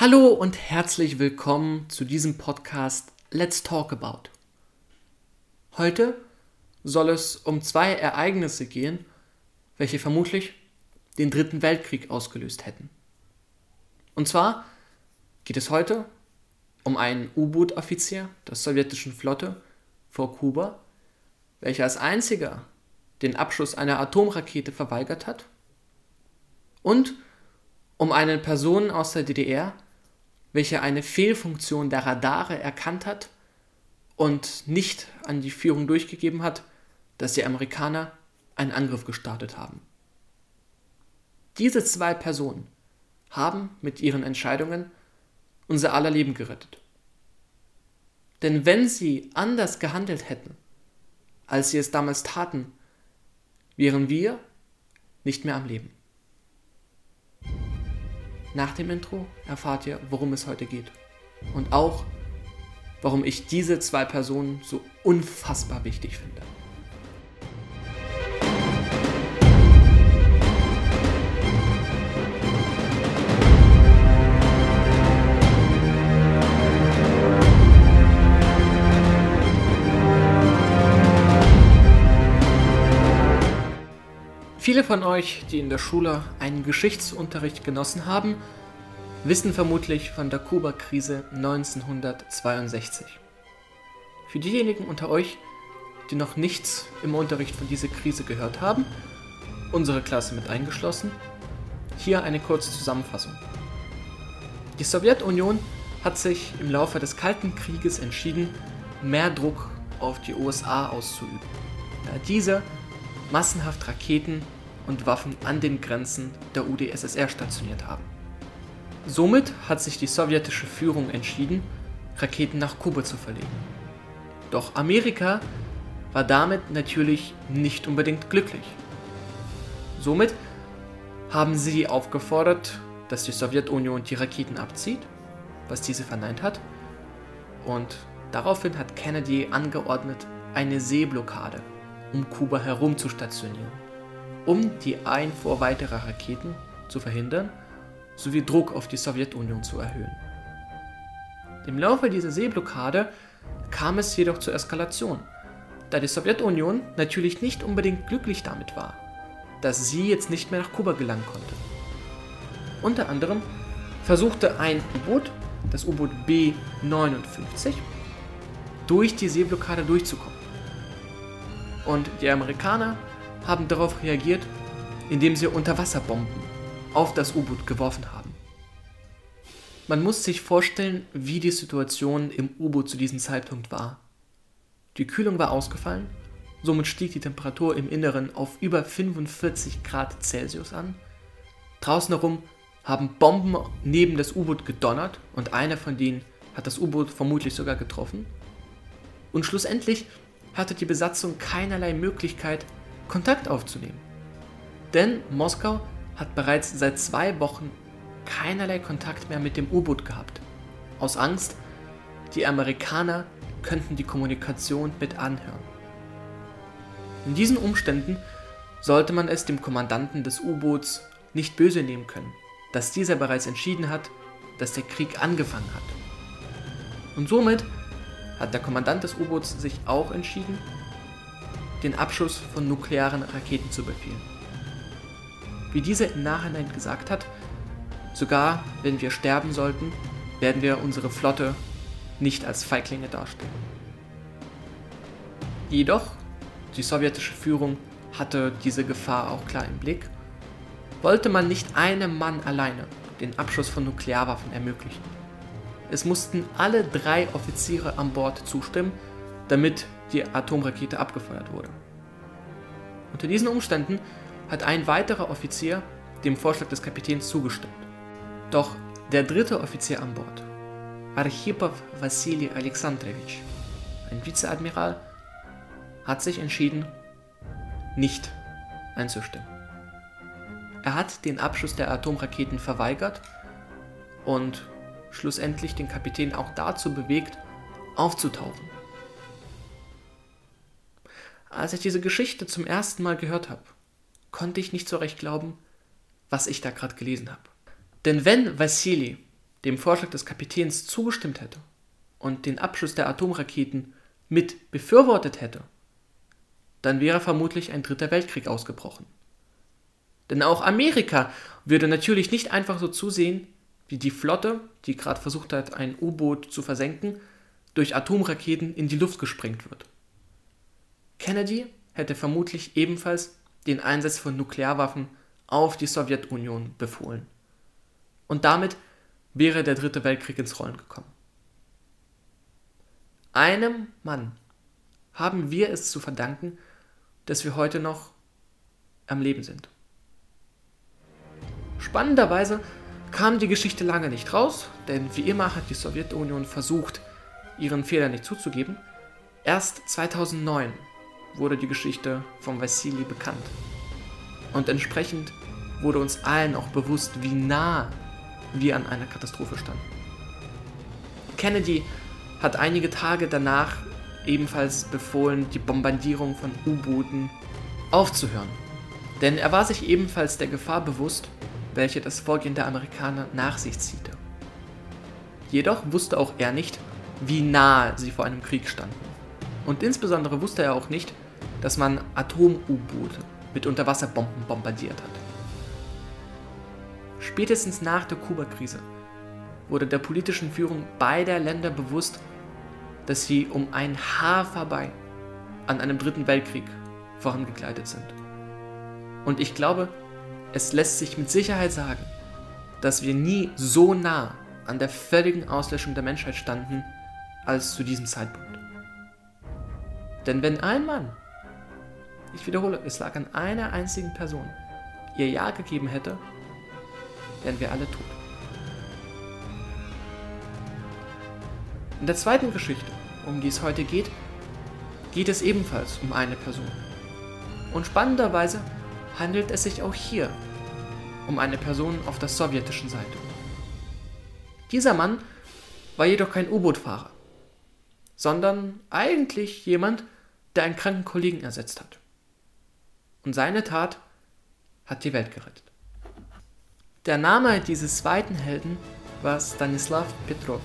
Hallo und herzlich willkommen zu diesem Podcast Let's Talk About. Heute soll es um zwei Ereignisse gehen, welche vermutlich den Dritten Weltkrieg ausgelöst hätten. Und zwar geht es heute um einen U-Boot-Offizier der sowjetischen Flotte vor Kuba, welcher als einziger den Abschuss einer Atomrakete verweigert hat, und um eine Person aus der DDR, welche eine Fehlfunktion der Radare erkannt hat und nicht an die Führung durchgegeben hat, dass die Amerikaner einen Angriff gestartet haben. Diese zwei Personen haben mit ihren Entscheidungen unser aller Leben gerettet. Denn wenn sie anders gehandelt hätten, als sie es damals taten, wären wir nicht mehr am Leben. Nach dem Intro erfahrt ihr, worum es heute geht. Und auch, warum ich diese zwei Personen so unfassbar wichtig finde. Viele von euch, die in der Schule einen Geschichtsunterricht genossen haben, wissen vermutlich von der Kuba-Krise 1962. Für diejenigen unter euch, die noch nichts im Unterricht von dieser Krise gehört haben, unsere Klasse mit eingeschlossen, hier eine kurze Zusammenfassung. Die Sowjetunion hat sich im Laufe des Kalten Krieges entschieden, mehr Druck auf die USA auszuüben, da diese massenhaft Raketen und Waffen an den Grenzen der UdSSR stationiert haben. Somit hat sich die sowjetische Führung entschieden, Raketen nach Kuba zu verlegen. Doch Amerika war damit natürlich nicht unbedingt glücklich. Somit haben sie aufgefordert, dass die Sowjetunion die Raketen abzieht, was diese verneint hat. Und daraufhin hat Kennedy angeordnet, eine Seeblockade um Kuba herum zu stationieren um die Einfuhr weiterer Raketen zu verhindern sowie Druck auf die Sowjetunion zu erhöhen. Im Laufe dieser Seeblockade kam es jedoch zur Eskalation, da die Sowjetunion natürlich nicht unbedingt glücklich damit war, dass sie jetzt nicht mehr nach Kuba gelangen konnte. Unter anderem versuchte ein U-Boot, das U-Boot B-59, durch die Seeblockade durchzukommen. Und die Amerikaner haben darauf reagiert, indem sie Unterwasserbomben auf das U-Boot geworfen haben. Man muss sich vorstellen, wie die Situation im U-Boot zu diesem Zeitpunkt war. Die Kühlung war ausgefallen, somit stieg die Temperatur im Inneren auf über 45 Grad Celsius an. Draußen herum haben Bomben neben das U-Boot gedonnert und eine von denen hat das U-Boot vermutlich sogar getroffen. Und schlussendlich hatte die Besatzung keinerlei Möglichkeit, Kontakt aufzunehmen. Denn Moskau hat bereits seit zwei Wochen keinerlei Kontakt mehr mit dem U-Boot gehabt. Aus Angst, die Amerikaner könnten die Kommunikation mit anhören. In diesen Umständen sollte man es dem Kommandanten des U-Boots nicht böse nehmen können, dass dieser bereits entschieden hat, dass der Krieg angefangen hat. Und somit hat der Kommandant des U-Boots sich auch entschieden, den Abschuss von nuklearen Raketen zu befehlen. Wie dieser im Nachhinein gesagt hat, sogar wenn wir sterben sollten, werden wir unsere Flotte nicht als Feiglinge darstellen. Jedoch, die sowjetische Führung hatte diese Gefahr auch klar im Blick, wollte man nicht einem Mann alleine den Abschuss von Nuklearwaffen ermöglichen. Es mussten alle drei Offiziere an Bord zustimmen, damit die Atomrakete abgefeuert wurde. Unter diesen Umständen hat ein weiterer Offizier dem Vorschlag des Kapitäns zugestimmt. Doch der dritte Offizier an Bord, Archipov Wassili Alexandrowitsch, ein Vizeadmiral, hat sich entschieden, nicht einzustimmen. Er hat den Abschuss der Atomraketen verweigert und schlussendlich den Kapitän auch dazu bewegt, aufzutauchen als ich diese Geschichte zum ersten Mal gehört habe, konnte ich nicht so recht glauben, was ich da gerade gelesen habe. Denn wenn Vassili dem Vorschlag des Kapitäns zugestimmt hätte und den Abschuss der Atomraketen mit befürwortet hätte, dann wäre vermutlich ein dritter Weltkrieg ausgebrochen. Denn auch Amerika würde natürlich nicht einfach so zusehen, wie die Flotte, die gerade versucht hat, ein U-Boot zu versenken, durch Atomraketen in die Luft gesprengt wird. Kennedy hätte vermutlich ebenfalls den Einsatz von Nuklearwaffen auf die Sowjetunion befohlen. Und damit wäre der Dritte Weltkrieg ins Rollen gekommen. Einem Mann haben wir es zu verdanken, dass wir heute noch am Leben sind. Spannenderweise kam die Geschichte lange nicht raus, denn wie immer hat die Sowjetunion versucht, ihren Fehler nicht zuzugeben. Erst 2009 wurde die Geschichte von Wassili bekannt. Und entsprechend wurde uns allen auch bewusst, wie nah wir an einer Katastrophe standen. Kennedy hat einige Tage danach ebenfalls befohlen, die Bombardierung von U-Booten aufzuhören. Denn er war sich ebenfalls der Gefahr bewusst, welche das Vorgehen der Amerikaner nach sich ziehte. Jedoch wusste auch er nicht, wie nahe sie vor einem Krieg standen. Und insbesondere wusste er auch nicht, dass man Atom-U-Boote mit Unterwasserbomben bombardiert hat. Spätestens nach der Kuba-Krise wurde der politischen Führung beider Länder bewusst, dass sie um ein Haar vorbei an einem dritten Weltkrieg vorangegleitet sind. Und ich glaube, es lässt sich mit Sicherheit sagen, dass wir nie so nah an der völligen Auslöschung der Menschheit standen als zu diesem Zeitpunkt. Denn wenn ein Mann, ich wiederhole, es lag an einer einzigen Person, ihr Ja gegeben hätte, wären wir alle tot. In der zweiten Geschichte, um die es heute geht, geht es ebenfalls um eine Person. Und spannenderweise handelt es sich auch hier um eine Person auf der sowjetischen Seite. Dieser Mann war jedoch kein U-Boot-Fahrer, sondern eigentlich jemand, der einen kranken Kollegen ersetzt hat. Und seine Tat hat die Welt gerettet. Der Name dieses zweiten Helden war Stanislav Petrov,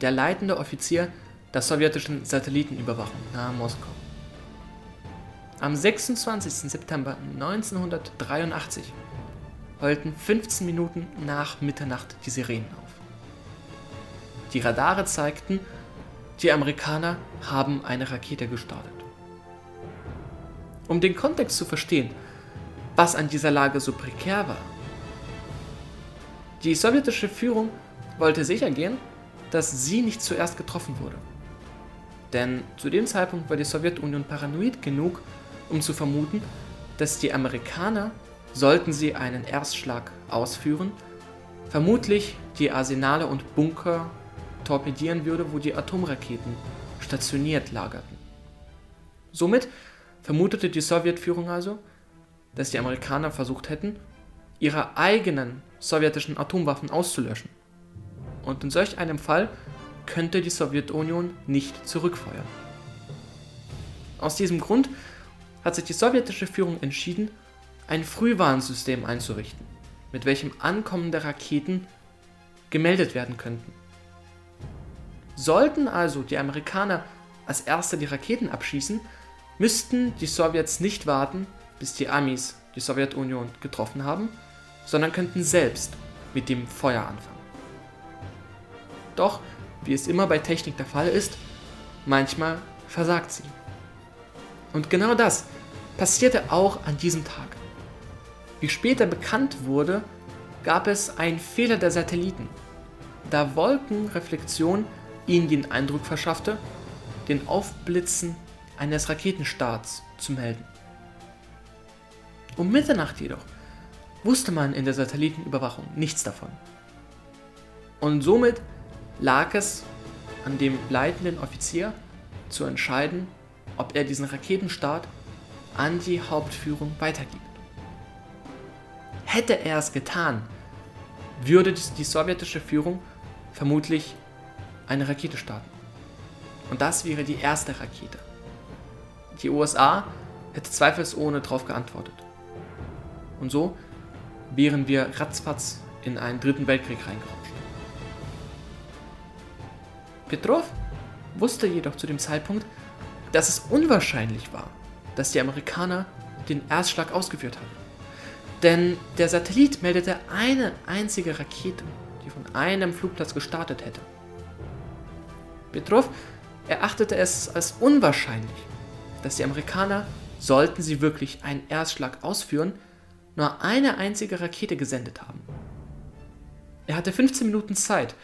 der leitende Offizier der sowjetischen Satellitenüberwachung nahe Moskau. Am 26. September 1983 heulten 15 Minuten nach Mitternacht die Sirenen auf. Die Radare zeigten, die Amerikaner haben eine Rakete gestartet. Um den Kontext zu verstehen, was an dieser Lage so prekär war. Die sowjetische Führung wollte sicher gehen, dass sie nicht zuerst getroffen wurde. Denn zu dem Zeitpunkt war die Sowjetunion paranoid genug, um zu vermuten, dass die Amerikaner, sollten sie einen Erstschlag ausführen, vermutlich die Arsenale und Bunker torpedieren würde, wo die Atomraketen stationiert lagerten. Somit vermutete die Sowjetführung also, dass die Amerikaner versucht hätten, ihre eigenen sowjetischen Atomwaffen auszulöschen. Und in solch einem Fall könnte die Sowjetunion nicht zurückfeuern. Aus diesem Grund hat sich die sowjetische Führung entschieden, ein Frühwarnsystem einzurichten, mit welchem ankommende Raketen gemeldet werden könnten. Sollten also die Amerikaner als Erste die Raketen abschießen, müssten die Sowjets nicht warten, bis die Amis die Sowjetunion getroffen haben, sondern könnten selbst mit dem Feuer anfangen. Doch, wie es immer bei Technik der Fall ist, manchmal versagt sie. Und genau das passierte auch an diesem Tag. Wie später bekannt wurde, gab es einen Fehler der Satelliten, da Wolkenreflexion ihnen den Eindruck verschaffte, den Aufblitzen eines Raketenstarts zu melden. Um Mitternacht jedoch wusste man in der Satellitenüberwachung nichts davon. Und somit lag es an dem leitenden Offizier zu entscheiden, ob er diesen Raketenstart an die Hauptführung weitergibt. Hätte er es getan, würde die sowjetische Führung vermutlich eine Rakete starten. Und das wäre die erste Rakete. Die USA hätte zweifelsohne darauf geantwortet. Und so wären wir ratzfatz in einen dritten Weltkrieg reingerutscht. Petrov wusste jedoch zu dem Zeitpunkt, dass es unwahrscheinlich war, dass die Amerikaner den Erstschlag ausgeführt haben. Denn der Satellit meldete eine einzige Rakete, die von einem Flugplatz gestartet hätte. Petrov erachtete es als unwahrscheinlich, dass die Amerikaner, sollten sie wirklich einen Erstschlag ausführen, nur eine einzige Rakete gesendet haben. Er hatte 15 Minuten Zeit,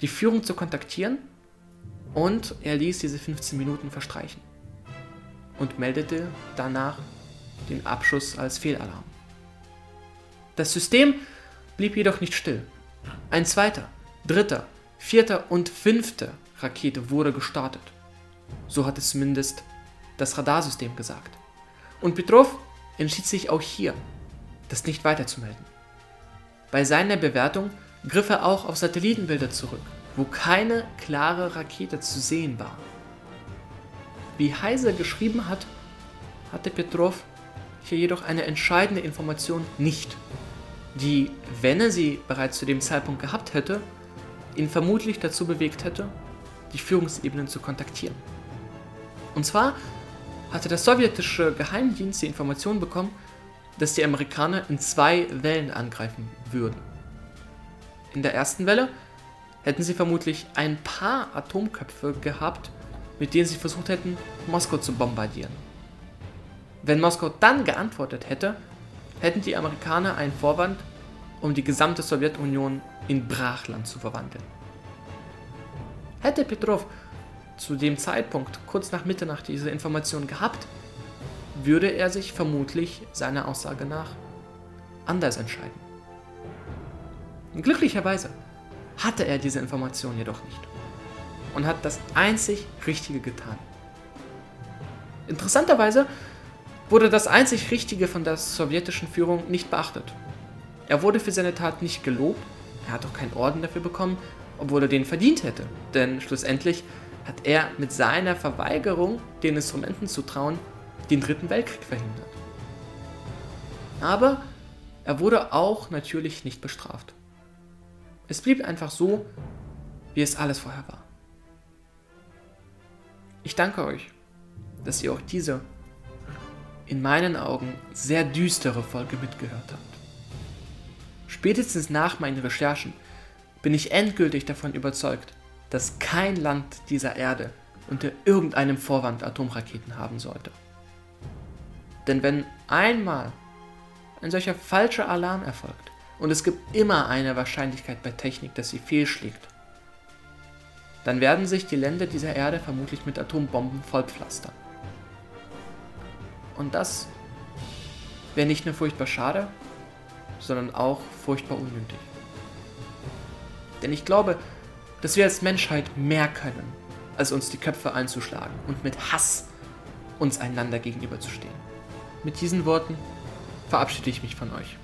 die Führung zu kontaktieren und er ließ diese 15 Minuten verstreichen und meldete danach den Abschuss als Fehlalarm. Das System blieb jedoch nicht still. Ein zweiter, dritter, vierter und fünfter Rakete wurde gestartet. So hat es zumindest das Radarsystem gesagt. Und Petrov entschied sich auch hier, das nicht weiterzumelden. Bei seiner Bewertung griff er auch auf Satellitenbilder zurück, wo keine klare Rakete zu sehen war. Wie Heise geschrieben hat, hatte Petrov hier jedoch eine entscheidende Information nicht, die, wenn er sie bereits zu dem Zeitpunkt gehabt hätte, ihn vermutlich dazu bewegt hätte, die Führungsebenen zu kontaktieren. Und zwar hatte der sowjetische Geheimdienst die Information bekommen, dass die Amerikaner in zwei Wellen angreifen würden. In der ersten Welle hätten sie vermutlich ein paar Atomköpfe gehabt, mit denen sie versucht hätten, Moskau zu bombardieren. Wenn Moskau dann geantwortet hätte, hätten die Amerikaner einen Vorwand, um die gesamte Sowjetunion in Brachland zu verwandeln. Hätte Petrov zu dem Zeitpunkt kurz nach Mitternacht diese Information gehabt, würde er sich vermutlich seiner Aussage nach anders entscheiden. Glücklicherweise hatte er diese Information jedoch nicht und hat das einzig Richtige getan. Interessanterweise wurde das einzig Richtige von der sowjetischen Führung nicht beachtet. Er wurde für seine Tat nicht gelobt, er hat auch keinen Orden dafür bekommen, obwohl er den verdient hätte, denn schlussendlich hat er mit seiner Verweigerung, den Instrumenten zu trauen, den Dritten Weltkrieg verhindert. Aber er wurde auch natürlich nicht bestraft. Es blieb einfach so, wie es alles vorher war. Ich danke euch, dass ihr auch diese in meinen Augen sehr düstere Folge mitgehört habt. Spätestens nach meinen Recherchen bin ich endgültig davon überzeugt, dass kein Land dieser Erde unter irgendeinem Vorwand Atomraketen haben sollte. Denn wenn einmal ein solcher falscher Alarm erfolgt, und es gibt immer eine Wahrscheinlichkeit bei Technik, dass sie fehlschlägt. Dann werden sich die Länder dieser Erde vermutlich mit Atombomben vollpflastern. Und das wäre nicht nur furchtbar schade, sondern auch furchtbar unnötig. Denn ich glaube, dass wir als Menschheit mehr können, als uns die Köpfe einzuschlagen und mit Hass uns einander gegenüberzustehen. Mit diesen Worten verabschiede ich mich von euch.